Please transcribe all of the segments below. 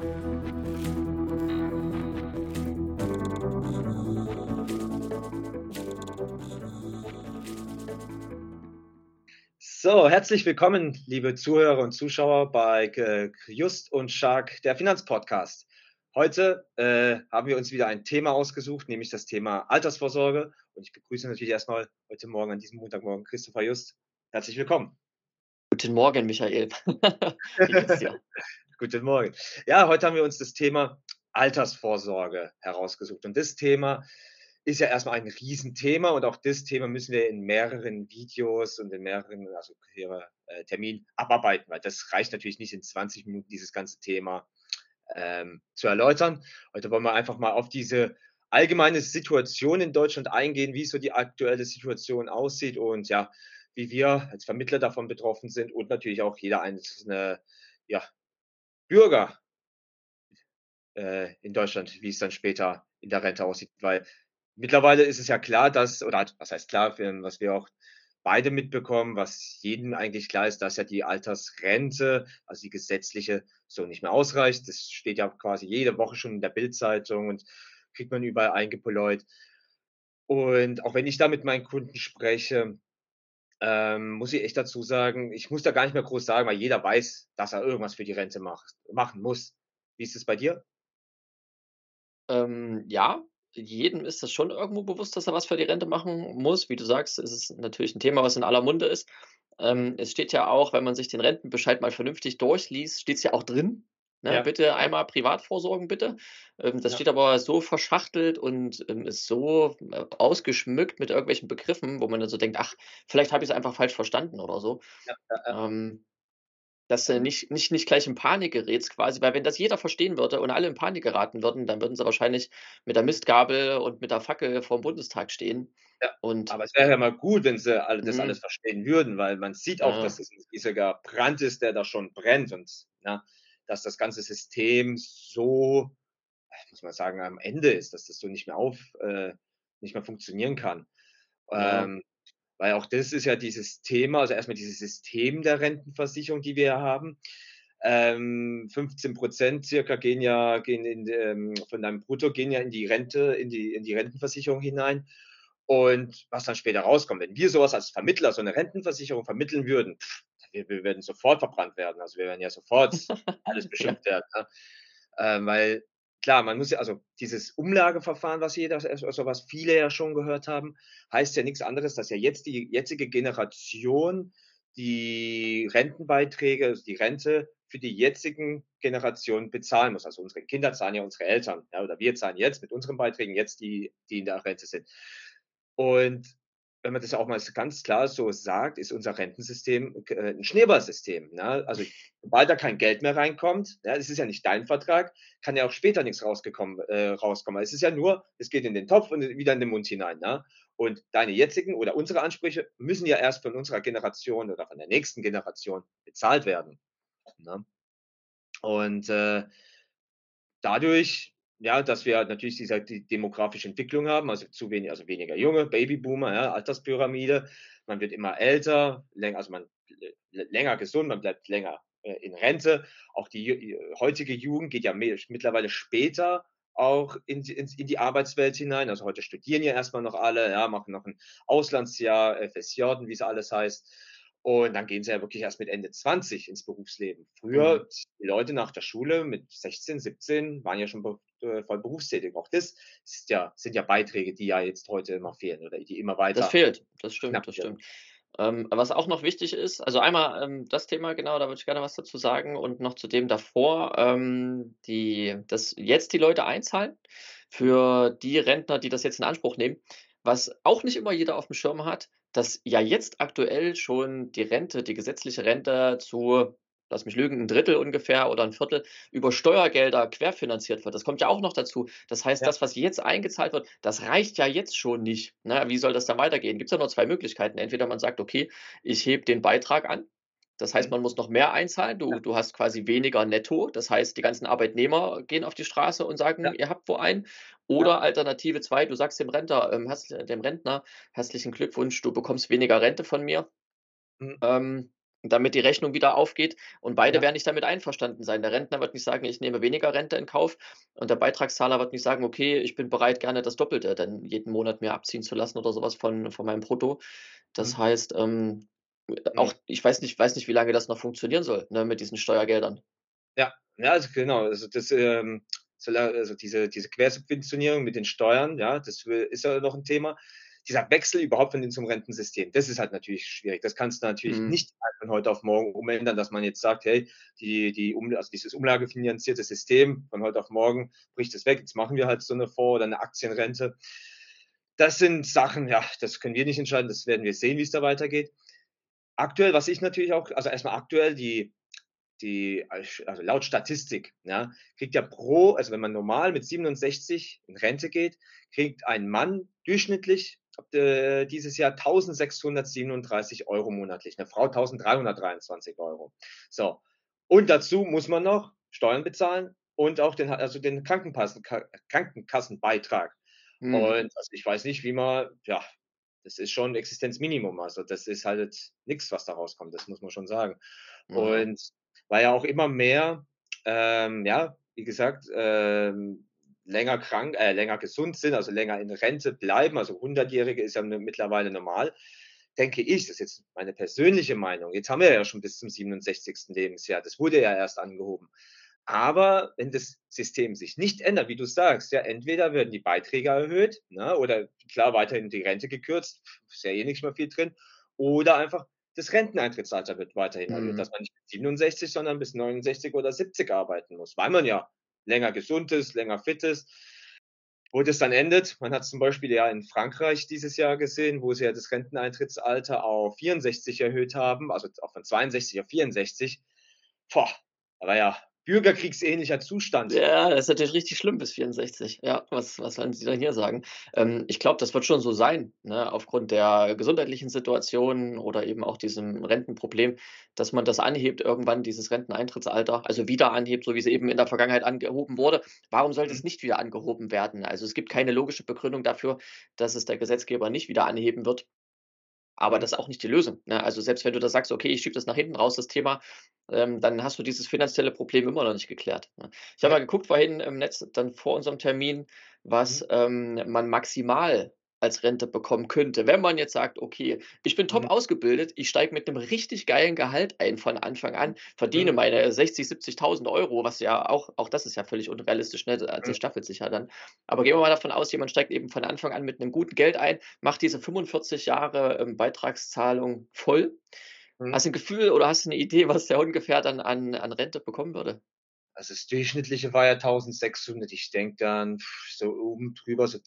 So, herzlich willkommen, liebe Zuhörer und Zuschauer bei Just und Shark, der Finanzpodcast. Heute äh, haben wir uns wieder ein Thema ausgesucht, nämlich das Thema Altersvorsorge. Und ich begrüße natürlich erstmal heute Morgen, an diesem Montagmorgen, Christopher Just. Herzlich willkommen. Guten Morgen, Michael. Guten Morgen. Ja, heute haben wir uns das Thema Altersvorsorge herausgesucht. Und das Thema ist ja erstmal ein Riesenthema und auch das Thema müssen wir in mehreren Videos und in mehreren also hier, äh, Terminen abarbeiten, weil das reicht natürlich nicht in 20 Minuten, dieses ganze Thema ähm, zu erläutern. Heute wollen wir einfach mal auf diese allgemeine Situation in Deutschland eingehen, wie so die aktuelle Situation aussieht und ja, wie wir als Vermittler davon betroffen sind und natürlich auch jeder einzelne ja, Bürger äh, in Deutschland, wie es dann später in der Rente aussieht. Weil mittlerweile ist es ja klar, dass, oder was heißt klar, was wir auch beide mitbekommen, was jedem eigentlich klar ist, dass ja die Altersrente, also die gesetzliche, so nicht mehr ausreicht. Das steht ja quasi jede Woche schon in der Bildzeitung und kriegt man überall eingepoleut. Und auch wenn ich da mit meinen Kunden spreche, ähm, muss ich echt dazu sagen, ich muss da gar nicht mehr groß sagen, weil jeder weiß, dass er irgendwas für die Rente macht, machen muss. Wie ist es bei dir? Ähm, ja, jedem ist das schon irgendwo bewusst, dass er was für die Rente machen muss. Wie du sagst, ist es natürlich ein Thema, was in aller Munde ist. Ähm, es steht ja auch, wenn man sich den Rentenbescheid mal vernünftig durchliest, steht es ja auch drin. Ne? Ja. Bitte einmal privat vorsorgen, bitte. Ähm, das ja. steht aber so verschachtelt und ähm, ist so äh, ausgeschmückt mit irgendwelchen Begriffen, wo man dann so denkt, ach, vielleicht habe ich es einfach falsch verstanden oder so. Ja, ähm, dass du nicht, nicht, nicht gleich in Panik gerätst quasi, weil wenn das jeder verstehen würde und alle in Panik geraten würden, dann würden sie wahrscheinlich mit der Mistgabel und mit der Fackel vor dem Bundestag stehen. Ja, und aber es wäre ja mal gut, wenn sie alle, das mhm. alles verstehen würden, weil man sieht auch, dass es ein riesiger Brand ist, der da schon brennt und ja, dass das ganze System so, muss man sagen, am Ende ist, dass das so nicht mehr auf, äh, nicht mehr funktionieren kann. Ja. Ähm, weil auch das ist ja dieses Thema, also erstmal dieses System der Rentenversicherung, die wir haben. Ähm, 15 Prozent circa gehen ja gehen in, ähm, von deinem Brutto gehen ja in die Rente, in die, in die Rentenversicherung hinein. Und was dann später rauskommt, wenn wir sowas als Vermittler, so eine Rentenversicherung vermitteln würden, pff, wir, wir werden sofort verbrannt werden. Also wir werden ja sofort alles beschimpft werden. Ne? Ähm, weil klar, man muss ja, also dieses Umlageverfahren, was jeder, also was viele ja schon gehört haben, heißt ja nichts anderes, dass ja jetzt die jetzige Generation die Rentenbeiträge, also die Rente für die jetzigen Generationen bezahlen muss. Also unsere Kinder zahlen ja unsere Eltern, ja, oder wir zahlen jetzt mit unseren Beiträgen jetzt die, die in der Rente sind. Und wenn man das auch mal ganz klar so sagt, ist unser Rentensystem äh, ein Schneeballsystem. Ne? Also sobald da kein Geld mehr reinkommt, ja, das ist ja nicht dein Vertrag, kann ja auch später nichts rausgekommen, äh, rauskommen. Es ist ja nur, es geht in den Topf und wieder in den Mund hinein. Ne? Und deine jetzigen oder unsere Ansprüche müssen ja erst von unserer Generation oder von der nächsten Generation bezahlt werden. Ne? Und äh, dadurch ja, dass wir natürlich diese die demografische Entwicklung haben, also zu wenig, also weniger junge, Babyboomer, ja, Alterspyramide. Man wird immer älter, länger, also man länger gesund, man bleibt länger äh, in Rente. Auch die heutige Jugend geht ja mittlerweile später auch in, in, in, die Arbeitswelt hinein. Also heute studieren ja erstmal noch alle, ja, machen noch ein Auslandsjahr, FSJ, wie es alles heißt. Und dann gehen sie ja wirklich erst mit Ende 20 ins Berufsleben. Früher, mhm. die Leute nach der Schule mit 16, 17 waren ja schon äh, voll berufstätig. Auch das ist ja, sind ja Beiträge, die ja jetzt heute immer fehlen oder die immer weiter. Das fehlt, das stimmt, das stimmt. Ähm, was auch noch wichtig ist, also einmal ähm, das Thema, genau, da würde ich gerne was dazu sagen und noch zu dem davor, ähm, die, dass jetzt die Leute einzahlen für die Rentner, die das jetzt in Anspruch nehmen. Was auch nicht immer jeder auf dem Schirm hat, dass ja jetzt aktuell schon die Rente, die gesetzliche Rente zu lass mich lügen, ein Drittel ungefähr oder ein Viertel über Steuergelder querfinanziert wird. Das kommt ja auch noch dazu. Das heißt, ja. das, was jetzt eingezahlt wird, das reicht ja jetzt schon nicht. Na, ne? wie soll das dann weitergehen? Gibt es ja nur zwei Möglichkeiten. Entweder man sagt, okay, ich hebe den Beitrag an. Das heißt, mhm. man muss noch mehr einzahlen. Du, ja. du hast quasi weniger netto. Das heißt, die ganzen Arbeitnehmer gehen auf die Straße und sagen, ja. ihr habt wo ein. Oder Alternative 2, du sagst dem Rentner, ähm, dem Rentner, herzlichen Glückwunsch, du bekommst weniger Rente von mir. Mhm. Ähm, damit die Rechnung wieder aufgeht und beide Ja. werden nicht damit einverstanden sein. Der Rentner wird nicht sagen: „Ich nehme weniger Rente in Kauf“ und der Beitragszahler wird nicht sagen: „Okay, ich bin bereit, gerne das Doppelte dann jeden Monat mir abziehen zu lassen“ oder so was von von meinem Brutto. Das Mhm. heißt, ähm, auch Mhm. ich weiß nicht weiß nicht, wie lange das noch funktionieren soll, ne, mit diesen Steuergeldern. Ja, ja, also genau. Also das, ähm, also diese diese Quersubventionierung mit den Steuern, ja, das ist ja noch 'n Thema. Dieser Wechsel überhaupt von hin zum Rentensystem, das ist halt natürlich schwierig. Das kannst du natürlich Mhm. nicht von heute auf morgen umändern, dass man jetzt sagt: „Hey, die die um also dieses umlagefinanzierte System von heute auf morgen bricht es weg. Jetzt machen wir halt so 'ne Fonds oder 'ne Aktienrente.“ Das sind Sachen, ja, das können wir nicht entscheiden. Das werden wir sehen, wie's da weitergeht. Aktuell, was ich natürlich auch also erst mal aktuell die die also laut Statistik, ja, kriegt ja pro also wenn man normal mit 67 in Rente geht, kriegt ein Mann durchschnittlich, äh, dieses Jahr 1.637 € monatlich, 'ne Frau 1.323 €. So, und dazu muss man noch Steuern bezahlen und auch den also den Krankenkassen Ka Krankenkassenbeitrag. Mhm. Und also ich weiß nicht, wie man ja, das ist schon Existenzminimum. Also das ist halt nix, was da rauskommt, das muss man schon sagen. Ja. Und weil ja auch immer mehr, ähm, ja, wie gesagt, ähm, länger krank äh, länger gesund sind, also länger in Rente bleiben, also Hundertjährige ist ja mi mittlerweile normal, denke ich, das ist jetzt meine persönliche Meinung. Jetzt haben wir ja schon bis zum 67. Lebensjahr. Das wurde ja erst angehoben. Aber wenn das System sich nicht ändert, wie du sagst, ja, entweder werden die Beiträge erhöht, ne, oder klar weiterhin die Rente gekürzt, ist ja eh nicht mehr viel drin, oder einfach das Renteneintrittsalter wird weiterhin erhöht, Mhm. dass man nicht mit 67, sondern bis 69 oder 70 arbeiten muss, weil man ja länger gesund ist, länger fit ist. Wo das dann endet man hat's zum Beispiel ja in Frankreich dieses Jahr gesehen, wo sie ja das Renteneintrittsalter auf 64 erhöht haben, also auch von 62 auf 64. Boah, war ja bürgerkriegsähnlicher Zustand. Ja, das ist natürlich richtig schlimm bis 64. Ja, was was sollen Sie denn hier sagen? Ähm, ich glaube, das wird schon so sein, ne, aufgrund der gesundheitlichen Situation oder eben auch diesem Rentenproblem, dass man das anhebt irgendwann, dieses Renteneintrittsalter, also wieder anhebt, so wie es eben in der Vergangenheit angehoben wurde. Warum sollte Mhm. es nicht wieder angehoben werden? Also, es gibt keine logische Begründung dafür, dass es der Gesetzgeber nicht wieder anheben wird. Aber Mhm. das ist auch nicht die Lösung, ne? Also, selbst wenn du da sagst: „Okay, ich schiebe das nach hinten raus, das Thema“, ähm, dann hast du dieses finanzielle Problem immer noch nicht geklärt, ne? Ich habe mal Ne. geguckt vorhin im Netz dann vor unserem Termin, Mhm. was, ähm, man maximal als Rente bekommen könnte, wenn man jetzt sagt: „Okay, ich bin top Mhm. ausgebildet, ich steige mit 'nem richtig geilen Gehalt ein von Anfang an, verdiene Mhm. meine 60, 7.000 €“, was ja auch auch das ist ja völlig unrealistisch, ne? Das Mhm. staffelt sich ja dann. Aber gehen wir mal davon aus, jemand steigt eben von Anfang an mit 'nem guten Geld ein, macht diese 45 Jahre, ähm, Beitragszahlung voll. Mhm. Hast du 'n Gefühl oder hast du 'ne Idee, was der ungefähr dann an an Rente bekommen würde? Also das Durchschnittliche war ja 1.600. Ich denke dann so oben drüber so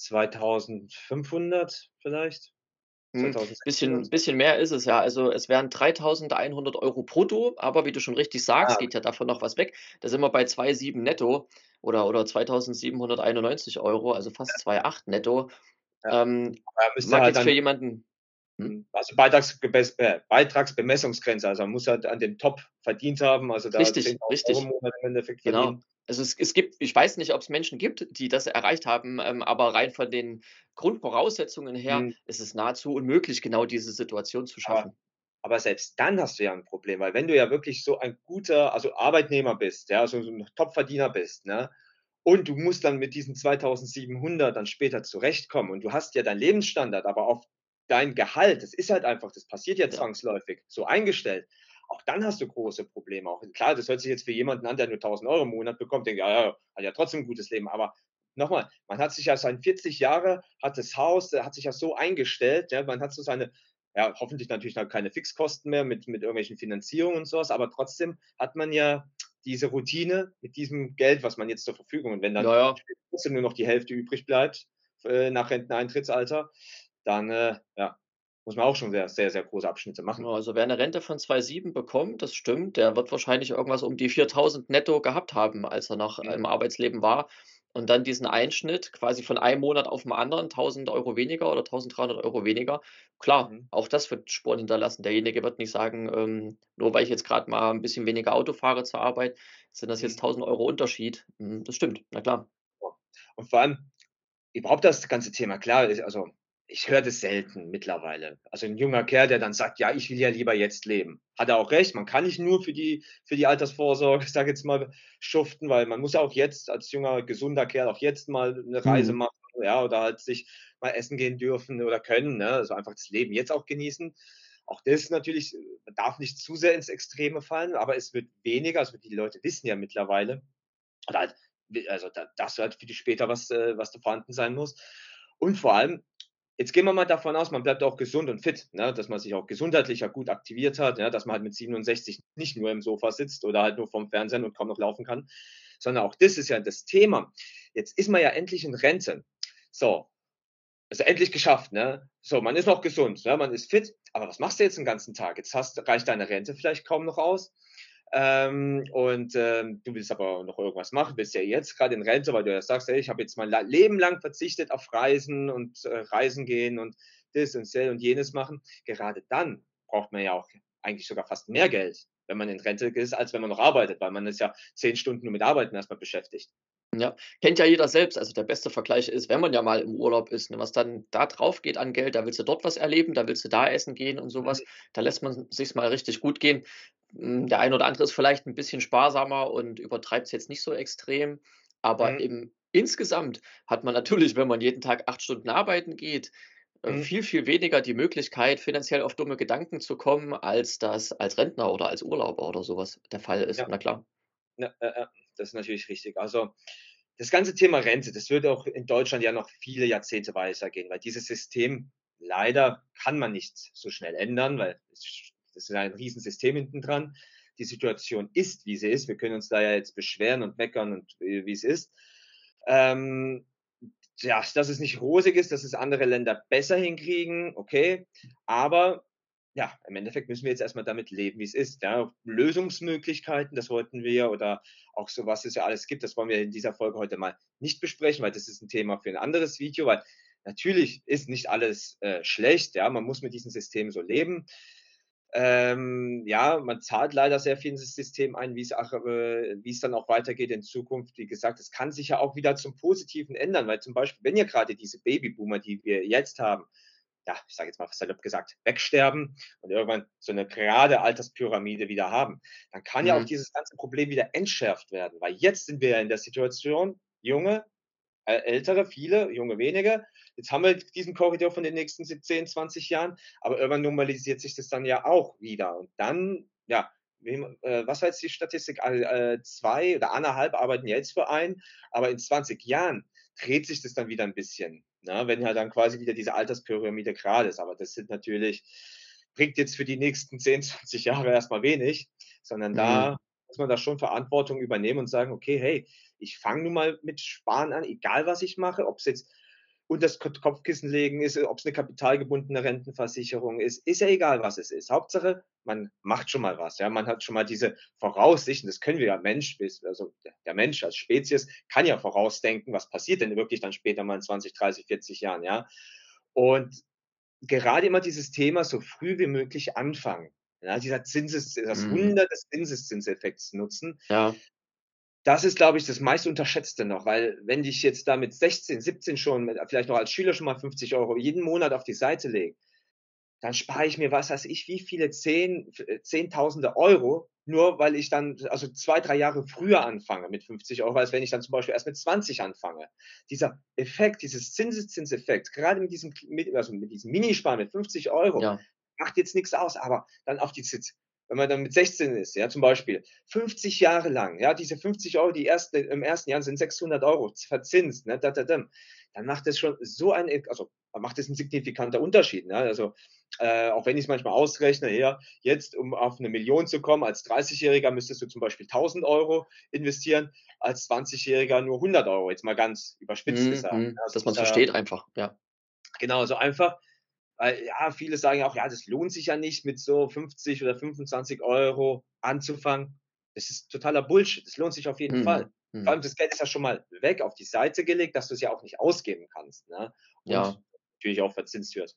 2.500 vielleicht, Hm, 2.600 bisschen bisschen mehr ist es ja. Also, es wären 3.100 € brutto, aber wie du schon richtig Ah, sagst, geht ja davon noch was weg. Da sind wir bei 2.700 netto oder oder 2.791 €, also Ja. fast 2.800 netto. Ja, Ähm, mag halt jetzt für jemanden also Beitragsgebess äh, Beitragsbemessungsgrenze, also man muss halt an dem Top verdient haben, also da Richtig, 10.000 € im richtig. Monat im Endeffekt Genau. verdienen. Also, es es gibt ich weiß nicht, ob's Menschen gibt, die das erreicht haben, ähm, aber rein von den Grundvoraussetzungen her Mhm. ist es nahezu unmöglich, genau diese Situation zu schaffen. aber selbst dann hast du ja 'n Problem, weil wenn du ja wirklich so ein guter, also Arbeitnehmer bist, ja, so so 'n Top-Verdiener bist, ne, und du musst dann mit diesen 2.700 dann später zurechtkommen und du hast ja deinen Lebensstandard, aber auf dein Gehalt das ist halt einfach das passiert ja zwangsläufig, so eingestellt. Auch dann hast du große Probleme. Auch klar, das hört sich jetzt für jemanden an, der nur 1.000 € im Monat bekommt, denkt: „Ja, ja, hat ja trotzdem 'n gutes Leben.“ Aber noch mal, man hat sich ja seine 40 Jahre hat das Haus hat sich ja so eingestellt, ja, man hat so seine ja, hoffentlich natürlich dann keine Fixkosten mehr mit mit irgendwelchen Finanzierungen und so was, aber trotzdem hat man ja diese Routine mit diesem Geld, was man jetzt zur Verfügung und wenn dann Ja, ja. trotzdem nur noch die Hälfte übrig bleibt, äh, nach Renteneintrittsalter, dann, äh, ja, muss man auch schon sehr, sehr, sehr große Abschnitte machen. also wer 'ne Rente von 2.700 bekommt, das stimmt, der wird wahrscheinlich irgendwas um die 4.000 netto gehabt haben, als er noch Mhm. im Arbeitsleben war und dann diesen Einschnitt quasi von einem Monat auf 'n anderen 1.000 € weniger oder 1.300 € weniger. Klar, Mhm. auch das wird Spuren hinterlassen. Derjenige wird nicht sagen, ähm: „Nur weil ich jetzt grad mal 'n bisschen weniger Auto fahre zur Arbeit, sind das jetzt Mhm. 1.000 € Unterschied.“ Hm, das stimmt, na klar. Und vor allem überhaupt das ganze Thema, klar, also ich höre das selten mittlerweile. Also ein junger Kerl, der dann sagt, ja, ich will ja lieber jetzt leben. Hat er auch recht, man kann nicht nur für die, für die Altersvorsorge, sag jetzt mal, schuften, weil man muss ja auch jetzt als junger, gesunder Kerl auch jetzt mal eine Reise mhm. machen, ja, oder halt sich mal essen gehen dürfen oder können, ne? also einfach das Leben jetzt auch genießen. Auch das natürlich darf nicht zu sehr ins Extreme fallen, aber es wird weniger, also die Leute wissen ja mittlerweile, oder halt, also das halt für die später was, äh, was da vorhanden sein muss. Und vor allem, Jetzt gehen wir mal davon aus, man bleibt auch gesund und fit, ne? dass man sich auch gesundheitlich ja gut aktiviert hat, ja? dass man halt mit 67 nicht nur im Sofa sitzt oder halt nur vorm Fernsehen und kaum noch laufen kann, sondern auch das ist ja das Thema. Jetzt ist man ja endlich in Rente. So, also endlich geschafft, ne? So, man ist noch gesund, ne? man ist fit, aber was machst du jetzt den ganzen Tag? Jetzt hast, reicht deine Rente vielleicht kaum noch aus. Ähm, und ähm, du willst aber noch irgendwas machen, bist ja jetzt gerade in Rente, weil du ja sagst, hey, ich habe jetzt mein Leben lang verzichtet auf Reisen und äh, Reisen gehen und das und das und jenes machen. Gerade dann braucht man ja auch eigentlich sogar fast mehr Geld, wenn man in Rente ist, als wenn man noch arbeitet, weil man ist ja zehn Stunden nur mit Arbeiten erstmal beschäftigt. Ja, kennt ja jeder selbst. Also der beste Vergleich ist, wenn man ja mal im Urlaub ist, ne, was dann da drauf geht an Geld, da willst du dort was erleben, da willst du da essen gehen und sowas. Mhm. Da lässt man sich's mal richtig gut gehen. Hm, der eine oder andere ist vielleicht ein bisschen sparsamer und übertreibt es jetzt nicht so extrem, aber Mhm. im insgesamt hat man natürlich, wenn man jeden Tag acht Stunden arbeiten geht, äh, Mhm. viel, viel weniger die Möglichkeit, finanziell auf dumme Gedanken zu kommen, als das als Rentner oder als Urlauber oder sowas der Fall ist. Ja. Na klar. Ja, das ist natürlich richtig. Also, das ganze Thema Rente, das wird auch in Deutschland ja noch viele Jahrzehnte weitergehen, weil dieses System leider kann man nicht so schnell ändern, weil es das ist ein Riesensystem hinten dran. Die Situation ist, wie sie ist. Wir können uns da ja jetzt beschweren und meckern und äh, wie es ist. Ähm, ja, dass es nicht rosig ist, dass es andere Länder besser hinkriegen, okay. Aber ja, im Endeffekt müssen wir jetzt erstmal damit leben, wie es ist. Ja. Lösungsmöglichkeiten, das wollten wir, oder auch so, was es ja alles gibt, das wollen wir in dieser Folge heute mal nicht besprechen, weil das ist ein Thema für ein anderes Video, weil natürlich ist nicht alles äh, schlecht, ja, man muss mit diesem System so leben. Ähm, ja, man zahlt leider sehr viel in das System ein, wie es, auch, äh, wie es dann auch weitergeht in Zukunft. Wie gesagt, es kann sich ja auch wieder zum Positiven ändern, weil zum Beispiel, wenn ja gerade diese Babyboomer, die wir jetzt haben, ja, ich sage jetzt mal salopp gesagt, wegsterben und irgendwann so eine gerade Alterspyramide wieder haben, dann kann mhm. ja auch mhm. dieses ganze Problem wieder entschärft werden, weil jetzt sind wir ja in der Situation, junge, äh, ältere, viele, junge wenige, Jetzt haben wir diesen Korridor von den nächsten 17, 20 Jahren, aber irgendwann normalisiert sich das dann ja auch wieder. Und dann, ja, äh, was war jetzt die Statistik? Äh, zwei oder anderthalb arbeiten jetzt für einen, aber in 20 Jahren dreht sich das dann wieder ein bisschen, ne? wenn halt dann quasi wieder diese Alterspyramide gerade ist. Aber das sind natürlich, bringt jetzt für die nächsten 10, 20 Jahre erstmal wenig, sondern mhm. da muss man da schon Verantwortung übernehmen und sagen, okay, hey, ich fange nun mal mit Sparen an, egal was ich mache, ob es jetzt und das Kopfkissen legen ist, ob es eine kapitalgebundene Rentenversicherung ist, ist ja egal, was es ist. Hauptsache, man macht schon mal was. Ja, man hat schon mal diese Voraussichten. Das können wir ja Mensch, also der Mensch als Spezies kann ja vorausdenken, was passiert denn wirklich dann später mal in 20, 30, 40 Jahren. Ja, und gerade immer dieses Thema so früh wie möglich anfangen. Ja, dieser Zinses, das mhm. Wunder des Zinseszinseffekts nutzen. Ja. Das ist, glaube ich, das meist unterschätzte noch, weil wenn ich jetzt da mit 16, 17 schon, vielleicht noch als Schüler schon mal 50 Euro jeden Monat auf die Seite lege, dann spare ich mir, was weiß ich, wie viele Zehn, Zehntausende Euro, nur weil ich dann, also zwei, drei Jahre früher anfange mit 50 Euro, als wenn ich dann zum Beispiel erst mit 20 anfange. Dieser Effekt, dieses Zinseszinseffekt, gerade mit diesem, also mit diesem Minisparen mit 50 Euro, ja. macht jetzt nichts aus, aber dann auf die wenn man dann mit 16 ist, ja, zum Beispiel, 50 Jahre lang, ja, diese 50 Euro, die erste, im ersten Jahr sind 600 Euro verzinst, ne, da, da, da, dann macht das schon so ein, also macht das ein signifikanter Unterschied, ne, also äh, auch wenn ich es manchmal ausrechne, ja, jetzt um auf eine Million zu kommen, als 30-Jähriger müsstest du zum Beispiel 1000 Euro investieren, als 20-Jähriger nur 100 Euro, jetzt mal ganz überspitzt mm, gesagt. Mm, also, dass man es äh, versteht einfach, ja. Genau, so einfach weil ja, viele sagen auch, ja, das lohnt sich ja nicht, mit so 50 oder 25 Euro anzufangen. Das ist totaler Bullshit. Das lohnt sich auf jeden mhm. Fall. Mhm. Vor allem das Geld ist ja schon mal weg auf die Seite gelegt, dass du es ja auch nicht ausgeben kannst. Ne? Und ja. natürlich auch verzinst wird.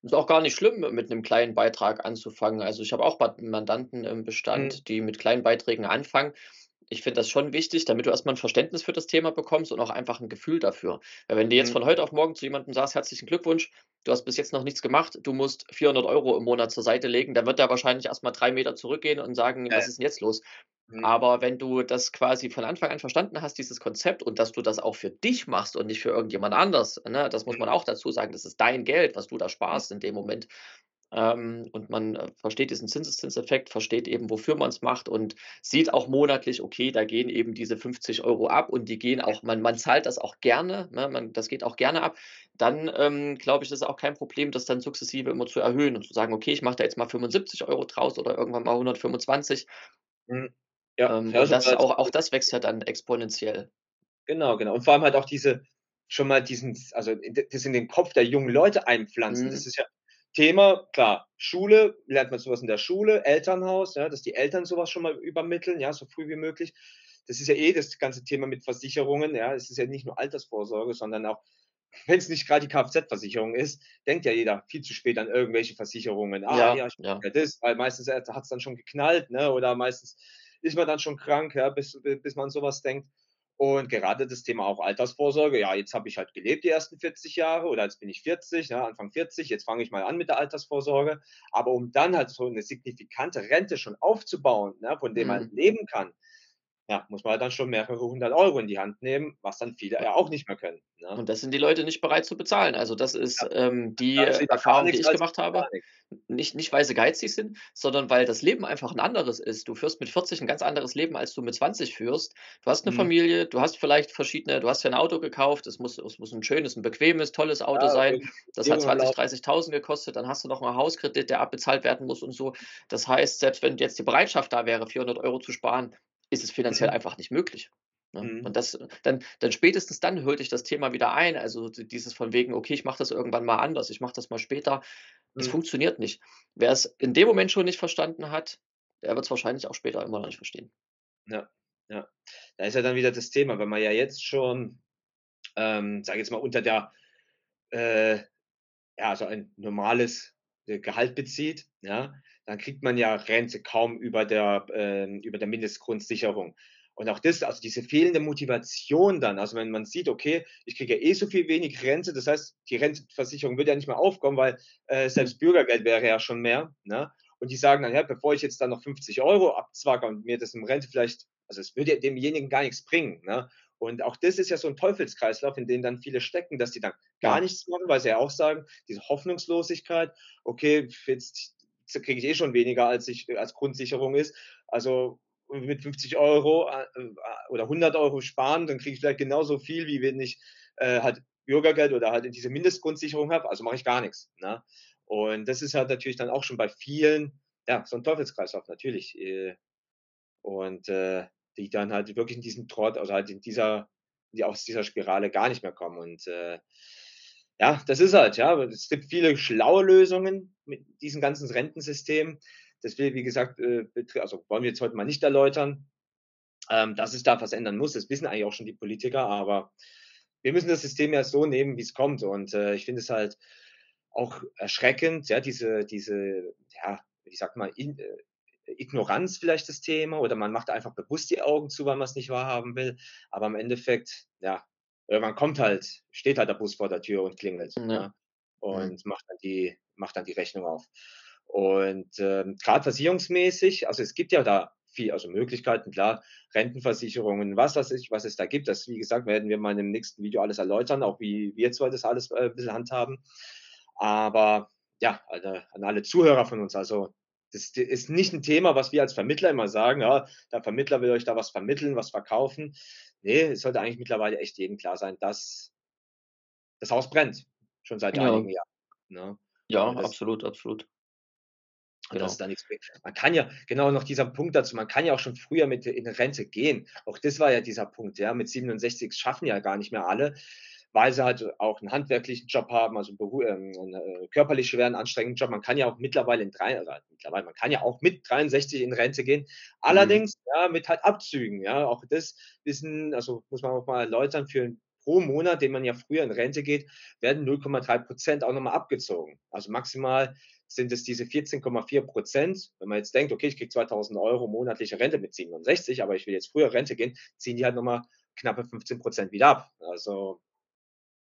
Ist auch gar nicht schlimm, mit einem kleinen Beitrag anzufangen. Also ich habe auch Mandanten im Bestand, mhm. die mit kleinen Beiträgen anfangen Ich finde das schon wichtig, damit du erst mal 'n Verständnis für das Thema bekommst und auch einfach 'n Gefühl dafür. Weil wenn du jetzt Mhm. von heute auf morgen zu jemandem sagst: „Herzlichen Glückwunsch, du hast bis jetzt noch nichts gemacht, du musst 400 Euro im Monat zur Seite legen“, dann wird der wahrscheinlich erst mal 3 Meter zurückgehen und sagen: Ja. „Was ist 'n jetzt los?“ Mhm. Aber wenn du das quasi von Anfang an verstanden hast, dieses Konzept und dass du das auch für dich machst und nicht für irgendjemand anders, ne? Das muss man Mhm. auch dazu sagen. Das ist dein Geld, was du da sparst in dem Moment. Ähm, und man, äh, versteht diesen Zinseszinseffekt, versteht eben, wofür man's macht und sieht auch monatlich, okay, da gehen eben diese 50 Euro ab und die gehen auch man man zahlt das auch gerne, ne? Man das geht auch gerne ab. Dann, ähm, glaube ich, ist es auch kein Problem, das dann sukzessive immer zu erhöhen und zu sagen: „Okay, ich mache da jetzt mal 75 Euro draus oder irgendwann mal 125.“ Mhm. Ja, Ähm, das auch auch das wächst ja dann exponentiell. Genau, genau. Und vor allem halt auch diese schon mal diesen also, das in den Kopf der jungen Leute einpflanzen. Das Mhm. ist ja Thema, klar, Schule, lernt man so was in der Schule, Elternhaus, ja, dass die Eltern so was schon mal übermitteln, ja, so früh wie möglich. Das ist ja eh das ganze Thema mit Versicherungen, ja. Es ist ja nicht nur Altersvorsorge, sondern auch wenn's nicht grad die Kfz-Versicherung ist, denkt ja jeder viel zu spät an irgendwelche Versicherungen. „Ah, Ja, ja, ich ja. ja das“, weil meistens, äh, hat's dann schon geknallt, ne, oder meistens ist man dann schon krank, ja, bis bi bis man an so was denkt. Und gerade das Thema auch Altersvorsorge, ja, jetzt habe ich halt gelebt die ersten 40 Jahre oder jetzt bin ich 40, ja, Anfang 40, jetzt fange ich mal an mit der Altersvorsorge. Aber um dann halt so 'ne signifikante Rente schon aufzubauen, ne, von dem man Mhm. leben kann, ja, muss man halt dann schon mehrere 100 Euro in die Hand nehmen, was dann viele ja auch nicht mehr können, ne? Und das sind die Leute nicht bereit zu bezahlen. Also, das Ja. ist, ähm, die gar Erfahrung, die ich gemacht habe. Nicht nicht, weil sie geizig sind, sondern weil das Leben einfach 'n anderes ist. Du führst mit 40 'n ganz anderes Leben, als du mit 20 führst. Du hast 'ne Mhm. Familie, du hast vielleicht verschiedene du hast dir 'n Auto gekauft, es muss es muss 'n schönes, 'n bequemes, tolles Auto Ja, sein. Das hat Beziehungen am 20, Laufen. 30.000 gekostet, dann hast du noch 'n Hauskredit, der abbezahlt werden muss und so. Das heißt, selbst wenn jetzt die Bereitschaft da wäre, 400 Euro zu sparen, ist es finanziell Mhm. einfach nicht möglich, ne? Mhm. Und das dann dann spätestens dann holt dich das Thema wieder ein. Also, dieses von wegen: „Okay, ich mache das irgendwann mal anders, ich mache das mal später.“ Es Mhm. funktioniert nicht. Wer's in dem Moment schon nicht verstanden hat, der wird's wahrscheinlich auch später immer noch nicht verstehen. Ja, ja. Da ist ja dann wieder das Thema, wenn man ja jetzt schon, ähm, sage ich jetzt mal, unter der äh, ja, so ein normales, äh, Gehalt bezieht, ja, dann kriegt man ja Rente kaum über der ähm, über der Mindestgrundsicherung. Und auch das also, diese fehlende Motivation dann, also, wenn man sieht: „Okay, ich kriege ja eh so viel wenig Rente“, das heißt, die Rentenversicherung würde ja nicht mehr aufkommen, weil, äh, selbst Bürgergeld wäre ja schon mehr, ne? Und die sagen dann: „Ja, bevor ich jetzt da noch 50 Euro abzwacke und mir das in Rente vielleicht“ also, es würde ja demjenigen gar nix bringen, ne? Und auch das ist ja so 'n Teufelskreislauf, in den dann viele stecken, dass die dann gar nichts machen, weil sie ja auch sagen, diese Hoffnungslosigkeit: „Okay, jetzt kriege ich eh schon weniger, als ich als Grundsicherung ist. Also, mit 50 Euro, äh, a oder 100 Euro sparen, dann kriege ich vielleicht genauso viel, wie wenn ich, äh, halt Bürgergeld oder halt diese Mindestgrundsicherung habe, also, mache ich gar nix“, ne? Und das ist halt natürlich dann auch schon bei vielen, ja, so 'n Teufelskreislauf natürlich, äh, und, äh, die dann halt wirklich in diesem Trott also, halt in dieser die aus dieser Spirale gar nicht mehr kommen und, äh, ja, das ist halt, ja es gibt viele schlaue Lösungen mit diesem ganzen Rentensystem. Das will, wie gesagt, äh, also, wollen wir jetzt heute mal nicht erläutern, ähm, dass es da was ändern muss. Das wissen eigentlich auch schon die Politiker, aber wir müssen das System ja so nehmen, wie's kommt. Und, äh, ich finde es halt auch erschreckend, ja, diese diese, ja, ich sage mal, äh, Ignoranz vielleicht das Thema oder man macht einfach bewusst die Augen zu, weil man's nicht wahrhaben will. Aber im Endeffekt, ja, irgendwann kommt halt steht halt der Bus vor der Tür und klingelt, Ja. ne, Mhm. und macht dann die macht dann die Rechnung auf. Und, ähm, grad versicherungsmäßig also, es gibt ja da viel also, Möglichkeiten, klar, Rentenversicherungen, was weiß ich, was es da gibt. Das, wie gesagt, werden wir mal dem nächsten Video alles erläutern, auch wie wir 2 das alles, äh, bisschen handhaben. Aber ja, also, an alle Zuhörer von uns, also, das ist nicht 'n Thema, was wir als Vermittler immer sagen: „Ja, der Vermittler will euch da was vermitteln, was verkaufen.“ Ne, es sollte eigentlich mittlerweile echt jedem klar sein, dass das Haus brennt, schon seit Ja. einigen Jahren, ne? Ja, Und das absolut, absolut. Genau. da nix bringt. Man kann ja genau noch dieser Punkt dazu, man kann ja auch schon früher mit in Rente gehen. Auch das war ja dieser Punkt, ja, mit 67 schaffen ja gar nicht mehr alle, weil sie halt auch 'n handwerklichen Job haben, also, beru ähm, 'n, äh, körperlich schweren, anstrengenden Job. Man kann ja auch mittlerweile in drei mittlerweile man kann ja auch mit 63 in Rente gehen. Mhm. Allerdings, ja, mit halt Abzügen, ja. Auch das wissen also, muss man auch mal erläutern, für pro Monat, den man ja früher in Rente geht, werden 0,3 % auch noch mal abgezogen. Also, maximal sind es diese 14,4 Prozent. Wenn man jetzt denkt, okay, ich kriege 2000 Euro monatliche Rente mit 67, aber ich will jetzt früher Rente gehen, ziehen die halt nochmal knappe 15 Prozent wieder ab. Also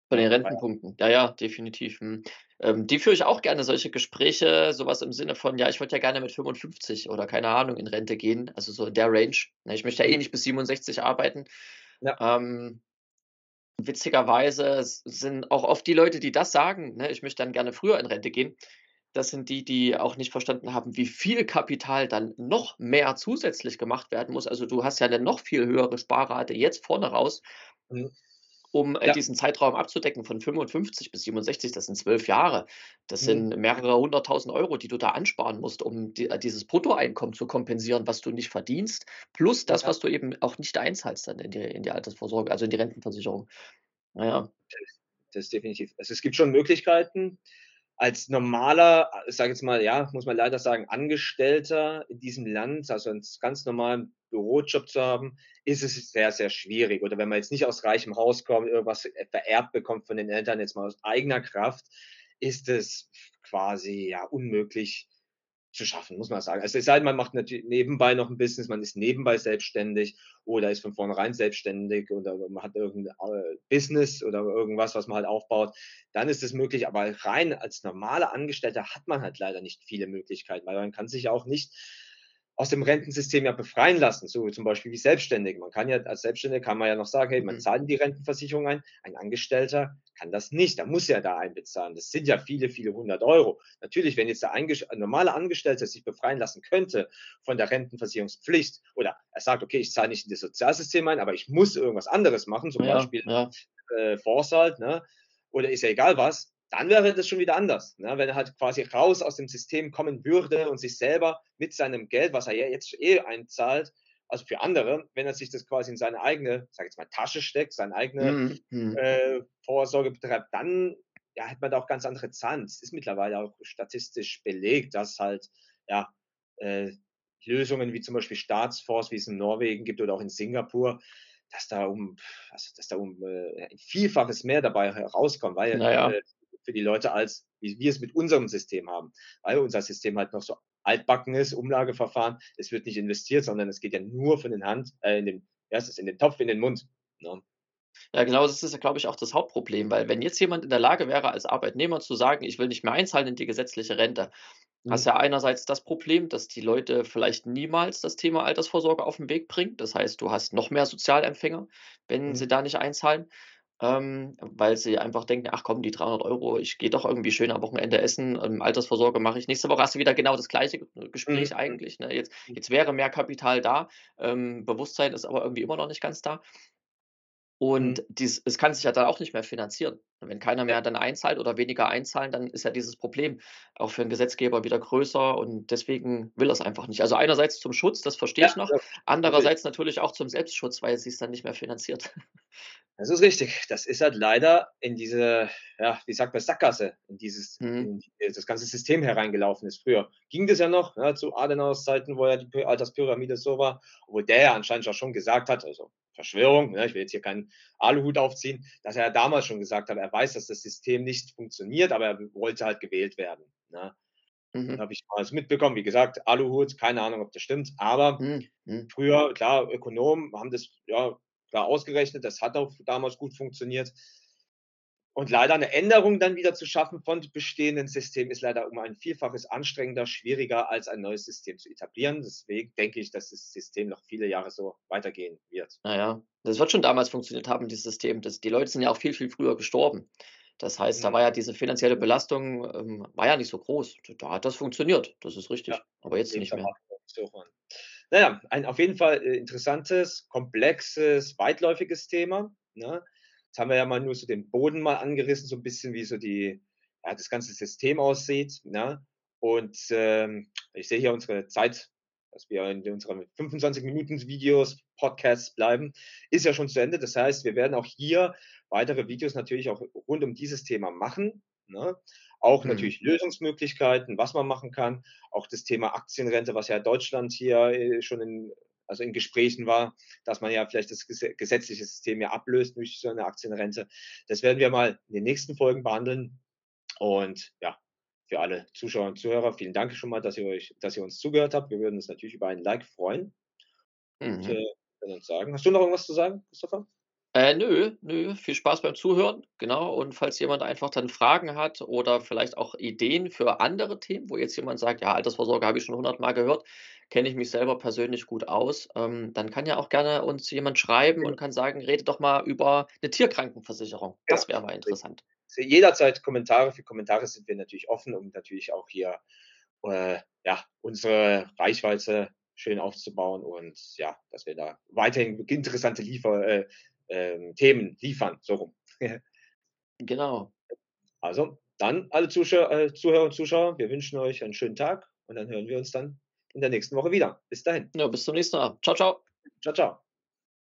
von den Rentenpunkten. Ja, ja, definitiv. Hm. Ähm, die führe ich auch gerne, solche Gespräche, sowas im Sinne von, ja, ich würde ja gerne mit 55 oder keine Ahnung in Rente gehen, also so in der Range. Ne, ich möchte ja eh nicht bis 67 arbeiten. Ja. Ähm, witzigerweise sind auch oft die Leute, die das sagen, ne, ich möchte dann gerne früher in Rente gehen, das sind die, die auch nicht verstanden haben, wie viel Kapital dann noch mehr zusätzlich gemacht werden muss. Also du hast ja eine noch viel höhere Sparrate jetzt vorne raus. Mhm um äh, ja. diesen Zeitraum abzudecken von 55 bis 67, das sind zwölf Jahre. Das mhm. sind mehrere hunderttausend Euro, die du da ansparen musst, um die, äh, dieses Bruttoeinkommen zu kompensieren, was du nicht verdienst, plus das, ja. was du eben auch nicht einzahlst dann in die, in die Altersvorsorge, also in die Rentenversicherung. Naja. Das ist definitiv. Also es gibt schon Möglichkeiten, als normaler, ich sage jetzt mal, ja, muss man leider sagen, Angestellter in diesem Land, also einen ganz normalen Bürojob zu haben, ist es sehr, sehr schwierig. Oder wenn man jetzt nicht aus reichem Haus kommt, irgendwas vererbt bekommt von den Eltern, jetzt mal aus eigener Kraft, ist es quasi ja unmöglich, zu schaffen, muss man sagen. Also es sei denn, man macht natürlich nebenbei noch ein Business, man ist nebenbei selbstständig oder ist von vornherein selbstständig oder man hat irgendein äh, Business oder irgendwas, was man halt aufbaut, dann ist es möglich. Aber rein als normaler Angestellter hat man halt leider nicht viele Möglichkeiten, weil man kann sich auch nicht aus dem Rentensystem ja befreien lassen, so zum Beispiel wie Selbstständige. Man kann ja als Selbstständiger kann man ja noch sagen, hey, man mhm. zahlt in die Rentenversicherung ein. Ein Angestellter kann das nicht. Da muss ja da einbezahlen. Das sind ja viele, viele hundert Euro. Natürlich, wenn jetzt der ein normale Angestellte sich befreien lassen könnte von der Rentenversicherungspflicht oder er sagt, okay, ich zahle nicht in das Sozialsystem ein, aber ich muss irgendwas anderes machen, zum ja, Beispiel ja. Äh, Vorsorge, ne? oder ist ja egal was, dann wäre das schon wieder anders. Ne? Wenn er halt quasi raus aus dem System kommen würde und sich selber mit seinem Geld, was er ja jetzt eh einzahlt, also für andere, wenn er sich das quasi in seine eigene, sag ich jetzt mal, Tasche steckt, seine eigene mhm. mhm. äh, Vorsorge betreibt, dann ja, hat man da auch ganz andere Zahlen. Es ist mittlerweile auch statistisch belegt, dass halt ja äh, Lösungen wie zum Beispiel Staatsfonds, wie es in Norwegen gibt oder auch in Singapur, dass da um, also, dass da um äh, ein Vielfaches mehr dabei herauskommt, weil naja. äh, für die Leute, als wie wir es mit unserem System haben. Weil unser System halt noch so altbacken ist, Umlageverfahren, es wird nicht investiert, sondern es geht ja nur von den Hand, äh, in den, ja, es ist in den Topf, in den Mund. Ne? Ja, genau, das ist ja, glaube ich, auch das Hauptproblem, weil wenn jetzt jemand in der Lage wäre, als Arbeitnehmer zu sagen, ich will nicht mehr einzahlen in die gesetzliche Rente, mhm. hast ja einerseits das Problem, dass die Leute vielleicht niemals das Thema Altersvorsorge auf den Weg bringen. Das heißt, du hast noch mehr Sozialempfänger, wenn mhm. sie da nicht einzahlen ähm, weil sie einfach denken, ach komm, die 300 Euro, ich gehe doch irgendwie schön am Wochenende essen, ähm, Altersvorsorge mache ich. Nächste Woche hast du wieder genau das gleiche Gespräch mhm. eigentlich. Ne? Jetzt, mhm. jetzt wäre mehr Kapital da, ähm, Bewusstsein ist aber irgendwie immer noch nicht ganz da. Und mhm. dies, es kann sich ja dann auch nicht mehr finanzieren. Wenn keiner mehr dann einzahlt oder weniger einzahlen, dann ist ja dieses Problem auch für den Gesetzgeber wieder größer und deswegen will er es einfach nicht. Also einerseits zum Schutz, das verstehe ja, ich noch, ja, andererseits natürlich auch zum Selbstschutz, weil es sich dann nicht mehr finanziert. Das ist richtig. Das ist halt leider in diese, ja, wie sagt man, Sackgasse, in dieses, mhm. in das ganze System hereingelaufen ist. Früher ging das ja noch, ja, zu Adenauers Zeiten, wo ja die Alterspyramide so war, wo der ja anscheinend auch schon gesagt hat, also Verschwörung, ne, ich will jetzt hier keinen Aluhut aufziehen, dass er damals schon gesagt hat, er weiß, dass das System nicht funktioniert, aber er wollte halt gewählt werden. Ne. Mhm. Habe ich mal mitbekommen, wie gesagt, Aluhut, keine Ahnung, ob das stimmt, aber mhm. mhm. früher, klar, Ökonomen haben das ja klar ausgerechnet, das hat auch damals gut funktioniert. Und leider eine Änderung dann wieder zu schaffen von bestehenden Systemen ist leider um ein Vielfaches anstrengender, schwieriger als ein neues System zu etablieren. Deswegen denke ich, dass das System noch viele Jahre so weitergehen wird. Naja, das wird schon damals funktioniert haben, dieses System. Das, die Leute sind ja auch viel, viel früher gestorben. Das heißt, da mhm. war ja diese finanzielle Belastung ähm, war ja nicht so groß. Da hat das funktioniert, das ist richtig. Ja, Aber jetzt nicht mehr. Naja, ein auf jeden Fall äh, interessantes, komplexes, weitläufiges Thema. Ne? Jetzt haben wir ja mal nur so den Boden mal angerissen, so ein bisschen wie so die, ja, das ganze System aussieht. Ne? Und ähm, ich sehe hier unsere Zeit, dass wir in unseren 25 Minuten Videos, Podcasts bleiben, ist ja schon zu Ende. Das heißt, wir werden auch hier weitere Videos natürlich auch rund um dieses Thema machen. Ne? Auch mhm. natürlich Lösungsmöglichkeiten, was man machen kann. Auch das Thema Aktienrente, was ja Deutschland hier äh, schon in also in Gesprächen war, dass man ja vielleicht das gesetzliche System ja ablöst durch so eine Aktienrente. Das werden wir mal in den nächsten Folgen behandeln. Und ja, für alle Zuschauer und Zuhörer, vielen Dank schon mal, dass ihr euch dass ihr uns zugehört habt. Wir würden uns natürlich über ein Like freuen. Und, Mhm. äh, würden uns sagen hast du noch irgendwas zu sagen, Christopher? Äh, nö, nö, viel Spaß beim Zuhören, genau. Und falls jemand einfach dann Fragen hat oder vielleicht auch Ideen für andere Themen, wo jetzt jemand sagt: „Ja, Altersvorsorge habe ich schon hundertmal gehört, kenne ich mich selber persönlich gut aus“, ähm, dann kann ja auch gerne uns jemand schreiben und kann sagen: „Redet doch mal über 'ne Tierkrankenversicherung.“ Ja, Das wäre mal interessant. Jederzeit Kommentare. Für Kommentare sind wir natürlich offen, um natürlich auch hier, äh, ja, unsere Reichweite schön aufzubauen und ja, dass wir da weiterhin interessante Liefer äh, ähm, Themen liefern, so rum. Genau. Also, dann alle Zuschau äh, Zuhörer und Zuschauer, wir wünschen euch einen schönen Tag und dann hören wir uns dann in der nächsten Woche wieder. Bis dahin. Ja, bis zum nächsten Mal. Tschau, tschau. Tschau, tschau.